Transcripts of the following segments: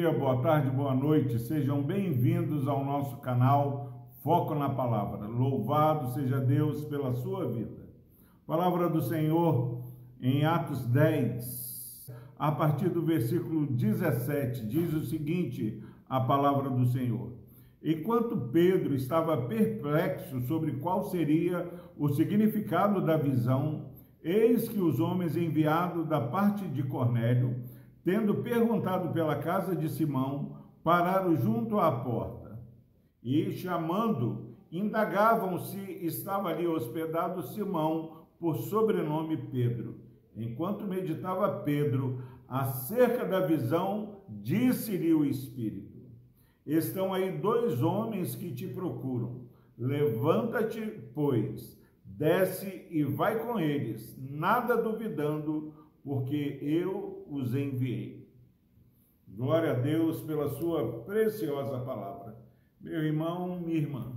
dia, boa tarde, boa noite. Sejam bem-vindos ao nosso canal Foco na Palavra. Louvado seja Deus pela sua vida. Palavra do Senhor em Atos 10, a partir do versículo 17, diz o seguinte: a palavra do Senhor. Enquanto Pedro estava perplexo sobre qual seria o significado da visão, eis que os homens enviados da parte de Cornélio tendo perguntado pela casa de Simão, pararam junto à porta e, chamando, indagavam se estava ali hospedado Simão, por sobrenome Pedro. Enquanto meditava Pedro acerca da visão, disse-lhe o Espírito: Estão aí dois homens que te procuram. Levanta-te, pois, desce e vai com eles, nada duvidando, porque eu os enviei. Glória a Deus pela sua preciosa palavra. Meu irmão, minha irmã,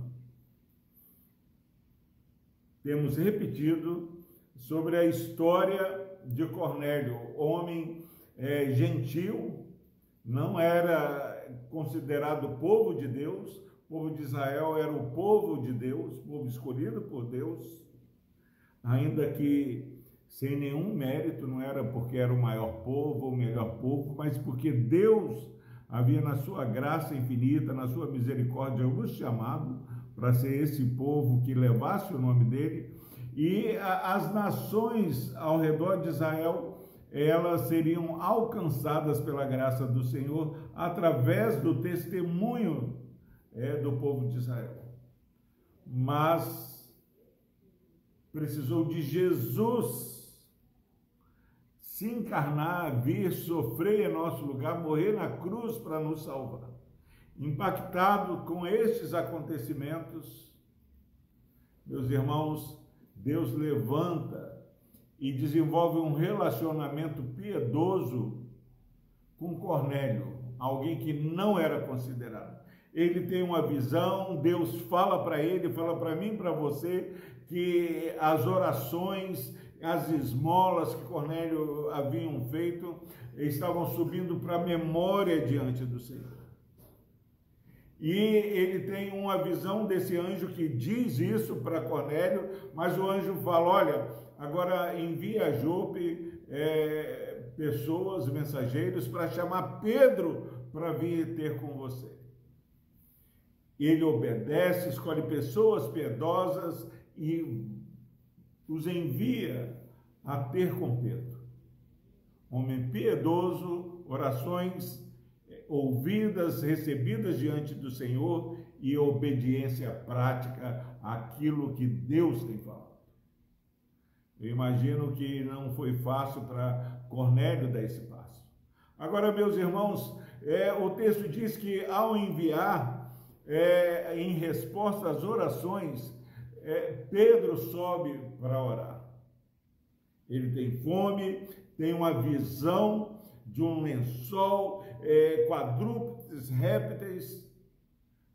temos repetido sobre a história de Cornélio, homem é, gentil, não era considerado povo de Deus, o povo de Israel era o povo de Deus, povo escolhido por Deus, ainda que sem nenhum mérito, não era porque era o maior povo, o melhor povo, mas porque Deus havia na sua graça infinita, na sua misericórdia, nos chamado para ser esse povo que levasse o nome dele, e as nações ao redor de Israel, elas seriam alcançadas pela graça do Senhor através do testemunho é, do povo de Israel. Mas precisou de Jesus se encarnar, vir sofrer em nosso lugar, morrer na cruz para nos salvar. Impactado com estes acontecimentos, meus irmãos, Deus levanta e desenvolve um relacionamento piedoso com Cornélio, alguém que não era considerado. Ele tem uma visão, Deus fala para ele, fala para mim, para você, que as orações as esmolas que Cornélio haviam feito estavam subindo para a memória diante do Senhor. E ele tem uma visão desse anjo que diz isso para Cornélio, mas o anjo fala: olha, agora envia a Jope é, pessoas, mensageiros, para chamar Pedro para vir ter com você. Ele obedece, escolhe pessoas piedosas e os envia a ter com Pedro. Homem piedoso, orações ouvidas, recebidas diante do Senhor e obediência prática àquilo que Deus tem falado. Eu imagino que não foi fácil para Cornélio dar esse passo. Agora, meus irmãos, é, o texto diz que ao enviar, é, em resposta às orações, é, Pedro sobe para orar. Ele tem fome, tem uma visão de um lençol, é, quadrúpedes, répteis,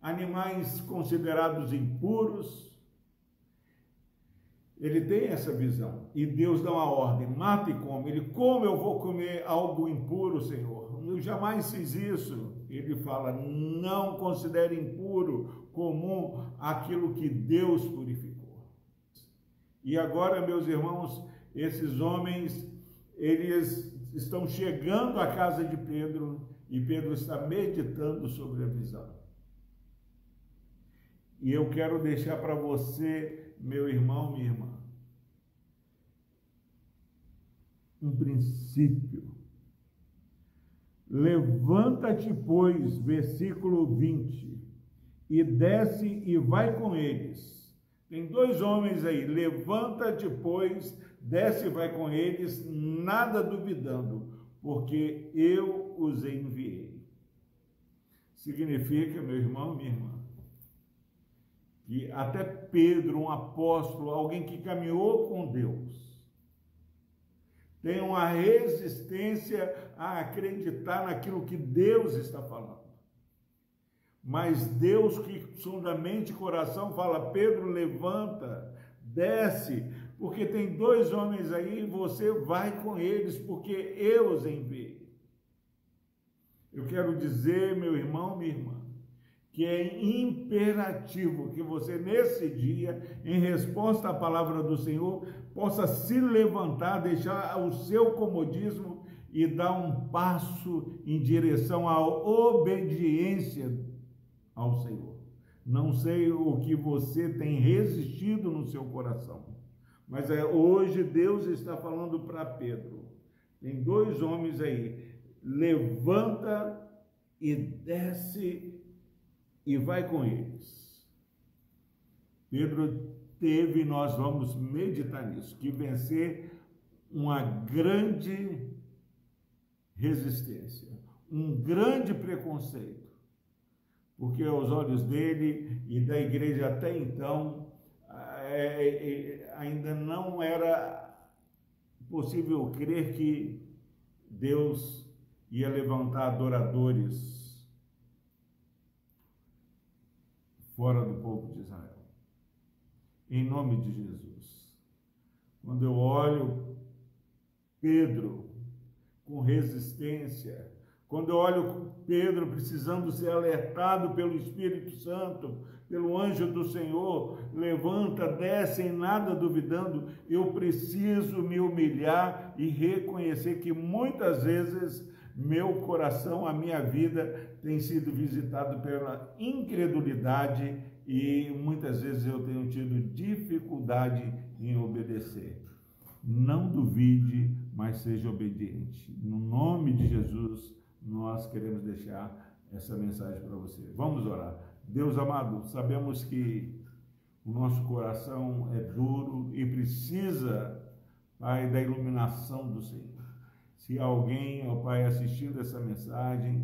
animais considerados impuros. Ele tem essa visão e Deus dá uma ordem: mata e come. Ele, como eu vou comer algo impuro, Senhor? Eu jamais fiz isso. Ele fala: não considere impuro, comum, aquilo que Deus purificou. E agora, meus irmãos, esses homens, eles estão chegando à casa de Pedro e Pedro está meditando sobre a visão. E eu quero deixar para você, meu irmão, minha irmã, um princípio. Levanta-te, pois, versículo 20, e desce e vai com eles. Tem dois homens aí, levanta-te, pois, desce e vai com eles, nada duvidando, porque eu os enviei. Significa, meu irmão, minha irmã, que até Pedro, um apóstolo, alguém que caminhou com Deus, tem uma resistência a acreditar naquilo que Deus está falando. Mas Deus que sonda mente e coração fala: Pedro, levanta, desce, porque tem dois homens aí, você vai com eles, porque eu os enviei. Eu quero dizer, meu irmão, minha irmã, que é imperativo que você, nesse dia, em resposta à palavra do Senhor, possa se levantar, deixar o seu comodismo e dar um passo em direção à obediência ao Senhor. Não sei o que você tem resistido no seu coração, mas é, hoje Deus está falando para Pedro. Tem dois homens aí. Levanta e desce e vai com eles. Pedro teve, nós vamos meditar nisso, que vencer uma grande resistência, um grande preconceito porque aos olhos dele e da igreja até então é, é, ainda não era possível crer que Deus ia levantar adoradores fora do povo de Israel. Em nome de Jesus. Quando eu olho Pedro com resistência, quando eu olho Pedro precisando ser alertado pelo Espírito Santo, pelo anjo do Senhor, levanta, desce em nada duvidando, eu preciso me humilhar e reconhecer que muitas vezes meu coração, a minha vida tem sido visitado pela incredulidade e muitas vezes eu tenho tido dificuldade em obedecer. Não duvide, mas seja obediente. No nome de Jesus nós queremos deixar essa mensagem para você. Vamos orar. Deus amado, sabemos que o nosso coração é duro e precisa, Pai, da iluminação do Senhor. Se alguém, ó Pai, assistindo essa mensagem,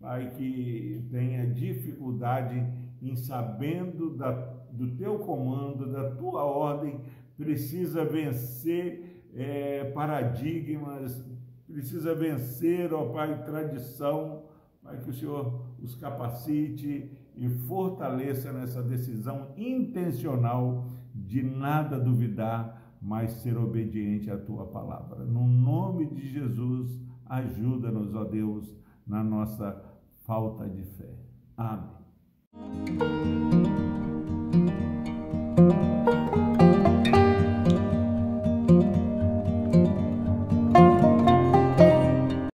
Pai, que tenha dificuldade em sabendo da, do teu comando, da tua ordem, precisa vencer é, paradigmas, precisa vencer, ó Pai, tradição, Pai, que o Senhor os capacite e fortaleça nessa decisão intencional de nada duvidar, mas ser obediente à tua palavra. No nome de Jesus, ajuda-nos, ó Deus, na nossa falta de fé. Amém.